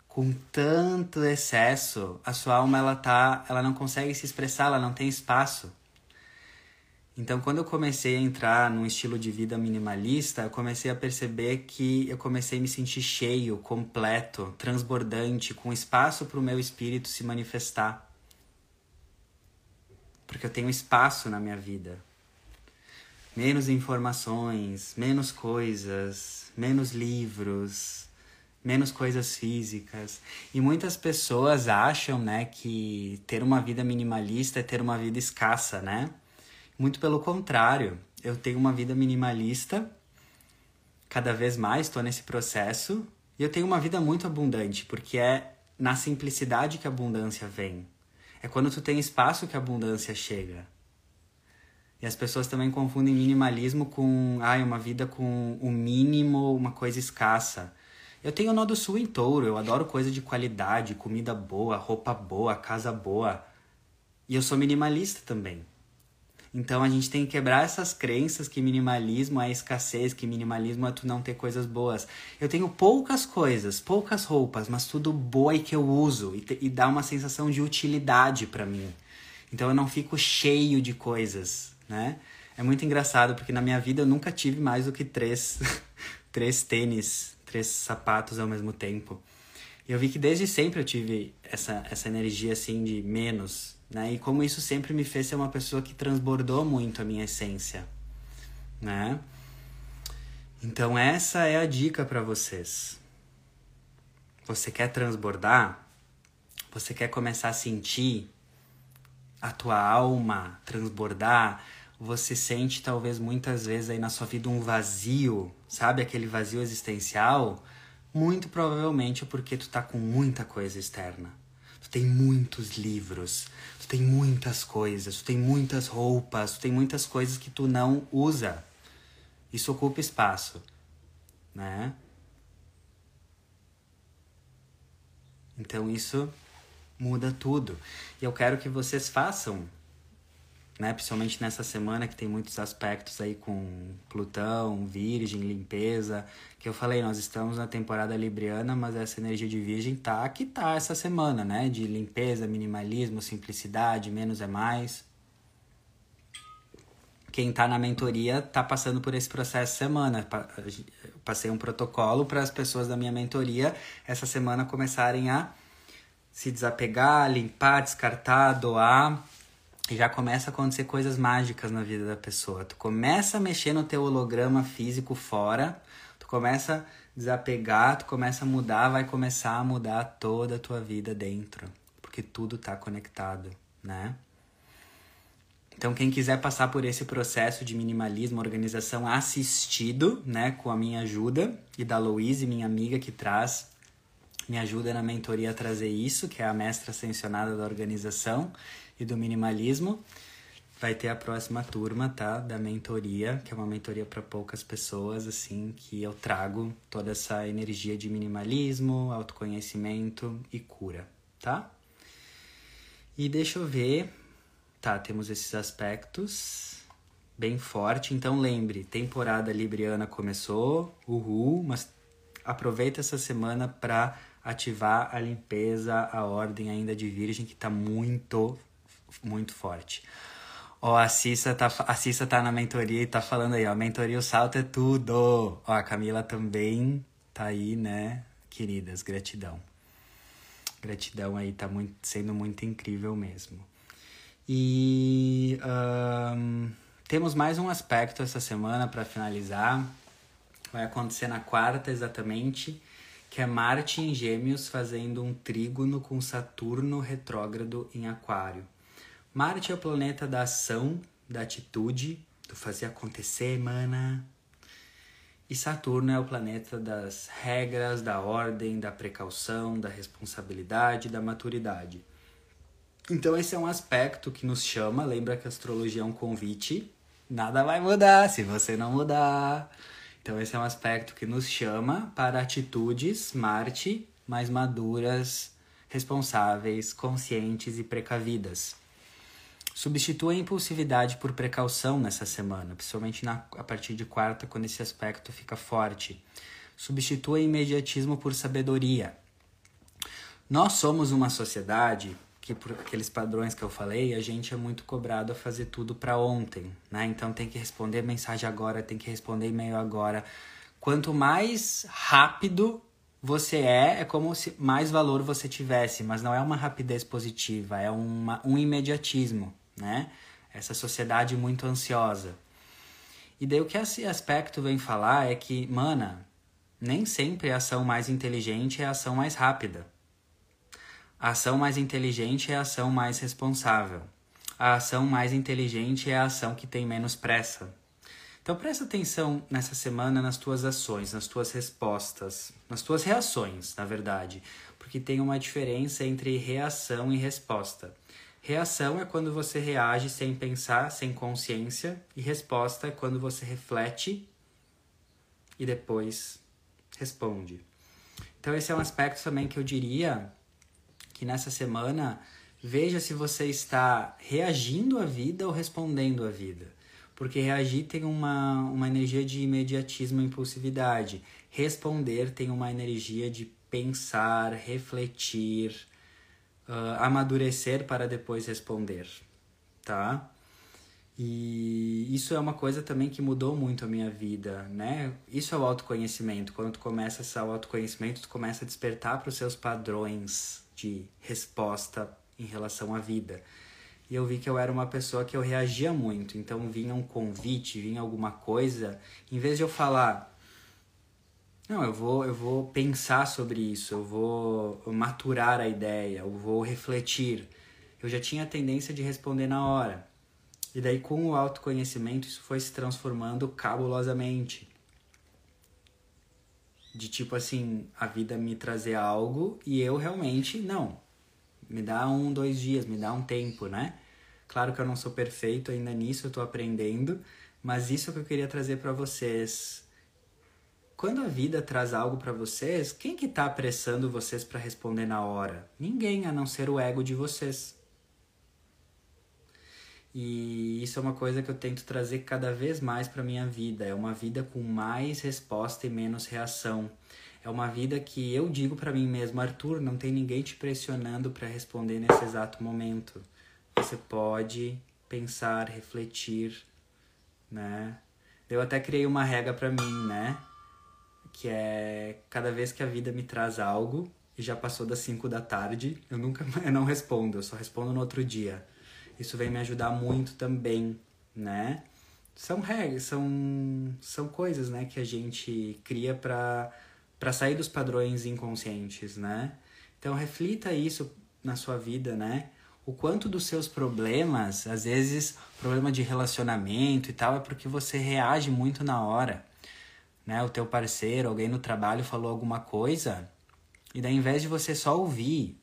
com tanto excesso, a sua alma ela tá, ela não consegue se expressar, ela não tem espaço. Então, quando eu comecei a entrar num estilo de vida minimalista, eu comecei a perceber que eu comecei a me sentir cheio, completo, transbordante, com espaço para o meu espírito se manifestar. Porque eu tenho espaço na minha vida. Menos informações, menos coisas, menos livros, menos coisas físicas. E muitas pessoas acham, né, que ter uma vida minimalista é ter uma vida escassa, né? Muito pelo contrário, eu tenho uma vida minimalista, cada vez mais estou nesse processo, e eu tenho uma vida muito abundante, porque é na simplicidade que a abundância vem. É quando tu tem espaço que a abundância chega. E as pessoas também confundem minimalismo com, ai, uma vida com o mínimo, uma coisa escassa. Eu tenho o nó do sul em touro, eu adoro coisa de qualidade, comida boa, roupa boa, casa boa. E eu sou minimalista também. Então a gente tem que quebrar essas crenças que minimalismo é escassez, que minimalismo é tu não ter coisas boas. Eu tenho poucas coisas, poucas roupas, mas tudo boa e que eu uso e, te, e dá uma sensação de utilidade para mim. Então eu não fico cheio de coisas, né? É muito engraçado porque na minha vida eu nunca tive mais do que três, três tênis, três sapatos ao mesmo tempo. E eu vi que desde sempre eu tive essa, essa energia assim de menos, né? E como isso sempre me fez ser uma pessoa que transbordou muito a minha essência, né? Então essa é a dica para vocês. Você quer transbordar? Você quer começar a sentir a tua alma transbordar? Você sente talvez muitas vezes aí na sua vida um vazio, sabe aquele vazio existencial? Muito provavelmente é porque tu tá com muita coisa externa. Tu tem muitos livros, tem muitas coisas, tu tem muitas roupas, tu tem muitas coisas que tu não usa. Isso ocupa espaço, né? Então isso muda tudo. E eu quero que vocês façam né? Principalmente nessa semana que tem muitos aspectos aí com Plutão, Virgem, limpeza. Que eu falei, nós estamos na temporada libriana, mas essa energia de Virgem tá que tá essa semana, né? De limpeza, minimalismo, simplicidade, menos é mais. Quem tá na mentoria tá passando por esse processo semana. passei um protocolo para as pessoas da minha mentoria essa semana começarem a se desapegar, limpar, descartar, doar já começa a acontecer coisas mágicas na vida da pessoa. Tu começa a mexer no teu holograma físico fora, tu começa a desapegar, tu começa a mudar, vai começar a mudar toda a tua vida dentro, porque tudo tá conectado, né? Então, quem quiser passar por esse processo de minimalismo, organização assistido, né, com a minha ajuda e da Louise, minha amiga que traz, me ajuda na mentoria a trazer isso, que é a mestra ascensionada da organização e do minimalismo. Vai ter a próxima turma, tá? Da mentoria, que é uma mentoria para poucas pessoas, assim, que eu trago toda essa energia de minimalismo, autoconhecimento e cura, tá? E deixa eu ver. Tá, temos esses aspectos bem forte. Então lembre, temporada libriana começou, uhul, mas aproveita essa semana para ativar a limpeza, a ordem ainda de virgem que tá muito muito forte. Ó, a Cissa tá, a Cissa tá na mentoria e tá falando aí, ó, mentoria o salto é tudo. Ó, a Camila também tá aí, né? Queridas, gratidão. Gratidão aí, tá muito, sendo muito incrível mesmo. E um, temos mais um aspecto essa semana para finalizar. Vai acontecer na quarta exatamente, que é Marte em Gêmeos fazendo um trígono com Saturno retrógrado em Aquário. Marte é o planeta da ação, da atitude, do fazer acontecer, mana. E Saturno é o planeta das regras, da ordem, da precaução, da responsabilidade, da maturidade. Então esse é um aspecto que nos chama, lembra que a astrologia é um convite, nada vai mudar se você não mudar. Então, esse é um aspecto que nos chama para atitudes Marte mais maduras, responsáveis, conscientes e precavidas. Substitua a impulsividade por precaução nessa semana, principalmente na, a partir de quarta, quando esse aspecto fica forte. Substitua imediatismo por sabedoria. Nós somos uma sociedade que, por aqueles padrões que eu falei, a gente é muito cobrado a fazer tudo para ontem, né? Então tem que responder mensagem agora, tem que responder e-mail agora. Quanto mais rápido você é, é como se mais valor você tivesse, mas não é uma rapidez positiva, é uma, um imediatismo, né? Essa sociedade muito ansiosa. E daí o que esse aspecto vem falar é que, mana, nem sempre a ação mais inteligente é a ação mais rápida. A ação mais inteligente é a ação mais responsável. A ação mais inteligente é a ação que tem menos pressa. Então presta atenção nessa semana nas tuas ações, nas tuas respostas, nas tuas reações, na verdade, porque tem uma diferença entre reação e resposta. Reação é quando você reage sem pensar, sem consciência, e resposta é quando você reflete e depois responde. Então esse é um aspecto também que eu diria que nessa semana veja se você está reagindo à vida ou respondendo à vida. Porque reagir tem uma, uma energia de imediatismo e impulsividade. Responder tem uma energia de pensar, refletir, uh, amadurecer para depois responder, tá? E isso é uma coisa também que mudou muito a minha vida, né? Isso é o autoconhecimento. Quando tu começa esse autoconhecimento, tu começa a despertar para os seus padrões de resposta em relação à vida. E eu vi que eu era uma pessoa que eu reagia muito. Então vinha um convite, vinha alguma coisa, em vez de eu falar, não, eu vou, eu vou pensar sobre isso, eu vou maturar a ideia, eu vou refletir. Eu já tinha a tendência de responder na hora. E daí, com o autoconhecimento, isso foi se transformando cabulosamente. De tipo assim, a vida me trazer algo e eu realmente, não. Me dá um, dois dias, me dá um tempo, né? Claro que eu não sou perfeito ainda nisso, eu tô aprendendo, mas isso que eu queria trazer para vocês. Quando a vida traz algo para vocês, quem que tá apressando vocês para responder na hora? Ninguém, a não ser o ego de vocês. E isso é uma coisa que eu tento trazer cada vez mais para minha vida. É uma vida com mais resposta e menos reação. É uma vida que eu digo para mim mesmo, Arthur, não tem ninguém te pressionando para responder nesse exato momento. Você pode pensar, refletir, né? Eu até criei uma regra para mim, né? Que é cada vez que a vida me traz algo e já passou das 5 da tarde, eu nunca eu não respondo, eu só respondo no outro dia. Isso vem me ajudar muito também, né? São regras, são, são coisas, né, que a gente cria para para sair dos padrões inconscientes, né? Então reflita isso na sua vida, né? O quanto dos seus problemas, às vezes problema de relacionamento e tal, é porque você reage muito na hora, né? O teu parceiro, alguém no trabalho falou alguma coisa, e daí, ao invés de você só ouvir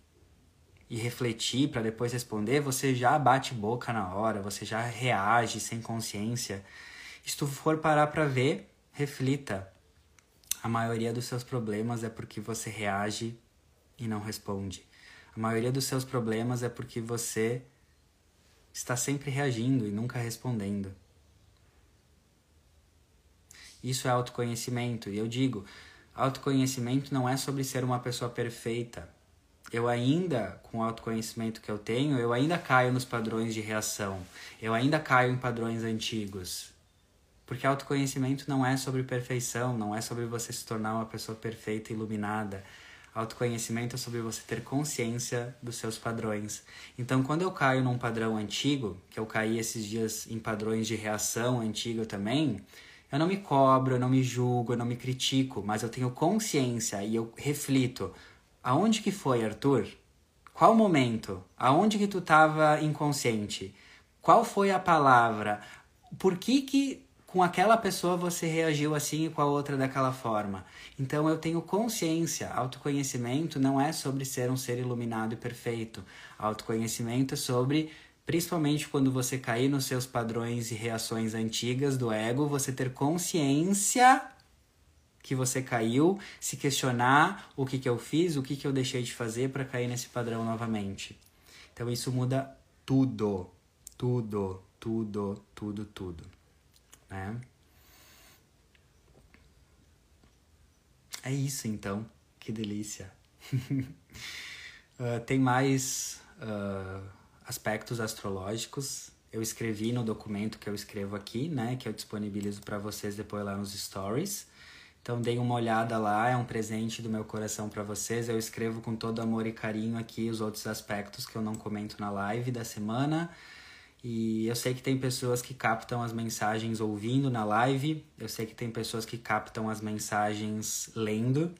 e refletir para depois responder, você já bate boca na hora, você já reage sem consciência. Se tu for parar para ver, reflita. A maioria dos seus problemas é porque você reage e não responde. A maioria dos seus problemas é porque você está sempre reagindo e nunca respondendo. Isso é autoconhecimento. E eu digo, autoconhecimento não é sobre ser uma pessoa perfeita eu ainda, com o autoconhecimento que eu tenho, eu ainda caio nos padrões de reação. Eu ainda caio em padrões antigos. Porque autoconhecimento não é sobre perfeição, não é sobre você se tornar uma pessoa perfeita iluminada. Autoconhecimento é sobre você ter consciência dos seus padrões. Então, quando eu caio num padrão antigo, que eu caí esses dias em padrões de reação antigo também, eu não me cobro, eu não me julgo, eu não me critico, mas eu tenho consciência e eu reflito Aonde que foi, Arthur? Qual momento? Aonde que tu estava inconsciente? Qual foi a palavra? Por que que com aquela pessoa você reagiu assim e com a outra daquela forma? Então eu tenho consciência. Autoconhecimento não é sobre ser um ser iluminado e perfeito. Autoconhecimento é sobre Principalmente quando você cair nos seus padrões e reações antigas do ego, você ter consciência que você caiu, se questionar o que, que eu fiz, o que, que eu deixei de fazer para cair nesse padrão novamente. Então isso muda tudo, tudo, tudo, tudo, tudo. Né? É isso então, que delícia. uh, tem mais uh, aspectos astrológicos. Eu escrevi no documento que eu escrevo aqui, né? Que eu disponibilizo para vocês depois lá nos stories. Então deem uma olhada lá, é um presente do meu coração para vocês. Eu escrevo com todo amor e carinho aqui os outros aspectos que eu não comento na live da semana. E eu sei que tem pessoas que captam as mensagens ouvindo na live, eu sei que tem pessoas que captam as mensagens lendo,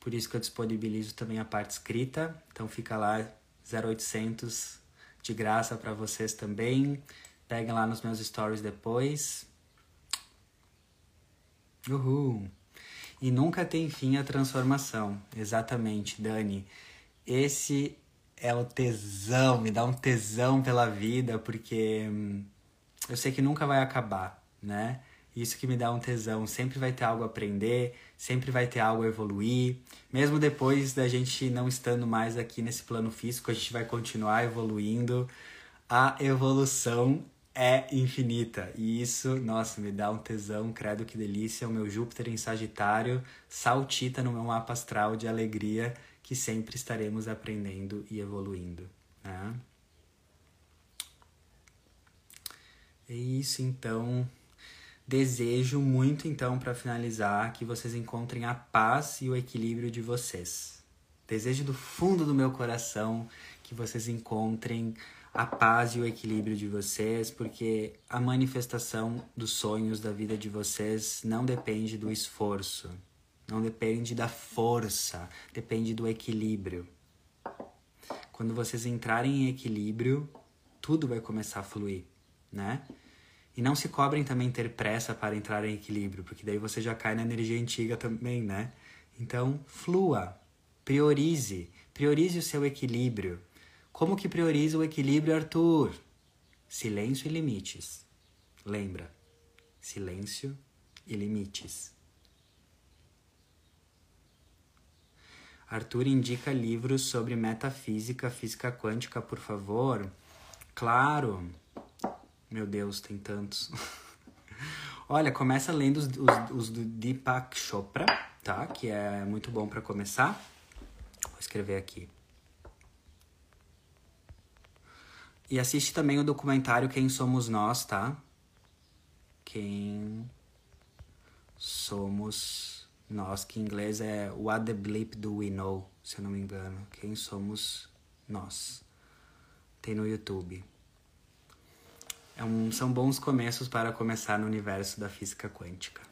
por isso que eu disponibilizo também a parte escrita. Então fica lá 0800 de graça para vocês também. Peguem lá nos meus stories depois. Uhul! E nunca tem fim a transformação. Exatamente, Dani. Esse é o tesão, me dá um tesão pela vida, porque hum, eu sei que nunca vai acabar, né? Isso que me dá um tesão. Sempre vai ter algo a aprender, sempre vai ter algo a evoluir. Mesmo depois da gente não estando mais aqui nesse plano físico, a gente vai continuar evoluindo. A evolução é infinita. E isso, nossa, me dá um tesão, credo que delícia. O meu Júpiter em Sagitário saltita no meu mapa astral de alegria que sempre estaremos aprendendo e evoluindo. Né? É isso, então. Desejo muito, então, para finalizar, que vocês encontrem a paz e o equilíbrio de vocês. Desejo do fundo do meu coração que vocês encontrem a paz e o equilíbrio de vocês, porque a manifestação dos sonhos da vida de vocês não depende do esforço, não depende da força, depende do equilíbrio. Quando vocês entrarem em equilíbrio, tudo vai começar a fluir, né? E não se cobrem também ter pressa para entrar em equilíbrio, porque daí você já cai na energia antiga também, né? Então, flua, priorize, priorize o seu equilíbrio. Como que prioriza o equilíbrio, Arthur? Silêncio e limites. Lembra? Silêncio e limites. Arthur indica livros sobre metafísica, física quântica, por favor. Claro. Meu Deus, tem tantos. Olha, começa lendo os, os, os, do Deepak Chopra, tá? Que é muito bom para começar. Vou escrever aqui. E assiste também o documentário Quem Somos Nós, tá? Quem somos nós, que em inglês é What the Bleep Do We Know, se eu não me engano. Quem somos nós? Tem no YouTube. É um, são bons começos para começar no universo da física quântica.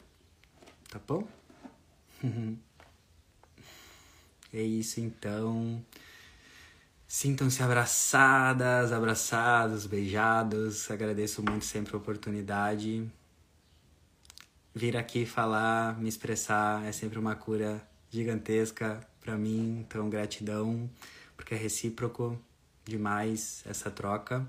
Tá bom? é isso então. Sintam-se abraçadas, abraçados, beijados. Agradeço muito sempre a oportunidade vir aqui falar, me expressar é sempre uma cura gigantesca para mim, então gratidão, porque é recíproco demais essa troca.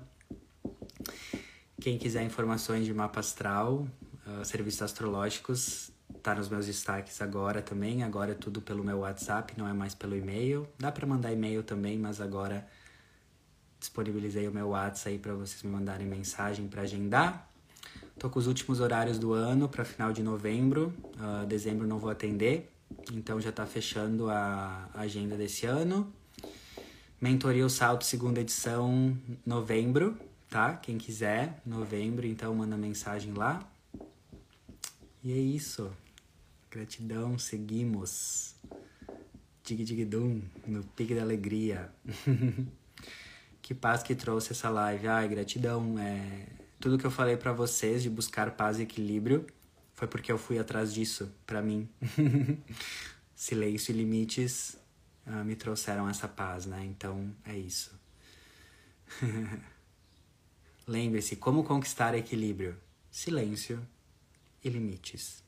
Quem quiser informações de mapa astral, uh, serviços astrológicos, tá nos meus destaques agora também. Agora é tudo pelo meu WhatsApp, não é mais pelo e-mail. Dá para mandar e-mail também, mas agora disponibilizei o meu WhatsApp aí para vocês me mandarem mensagem para agendar. Tô com os últimos horários do ano para final de novembro. Uh, dezembro não vou atender, então já tá fechando a agenda desse ano. Mentoria o Salto, segunda edição, novembro, tá? Quem quiser, novembro, então manda mensagem lá. E é isso. Gratidão, seguimos. Dig dig dum, no pique da alegria. que paz que trouxe essa live. Ai, gratidão. É tudo que eu falei para vocês de buscar paz e equilíbrio foi porque eu fui atrás disso para mim. Silêncio e limites uh, me trouxeram essa paz, né? Então é isso. Lembre-se, como conquistar equilíbrio? Silêncio e limites.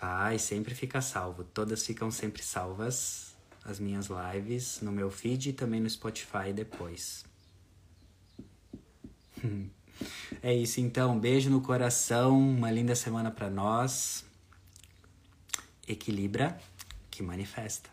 Vai, sempre fica salvo. Todas ficam sempre salvas. As minhas lives no meu feed e também no Spotify depois. É isso então, beijo no coração, uma linda semana para nós. Equilibra que manifesta.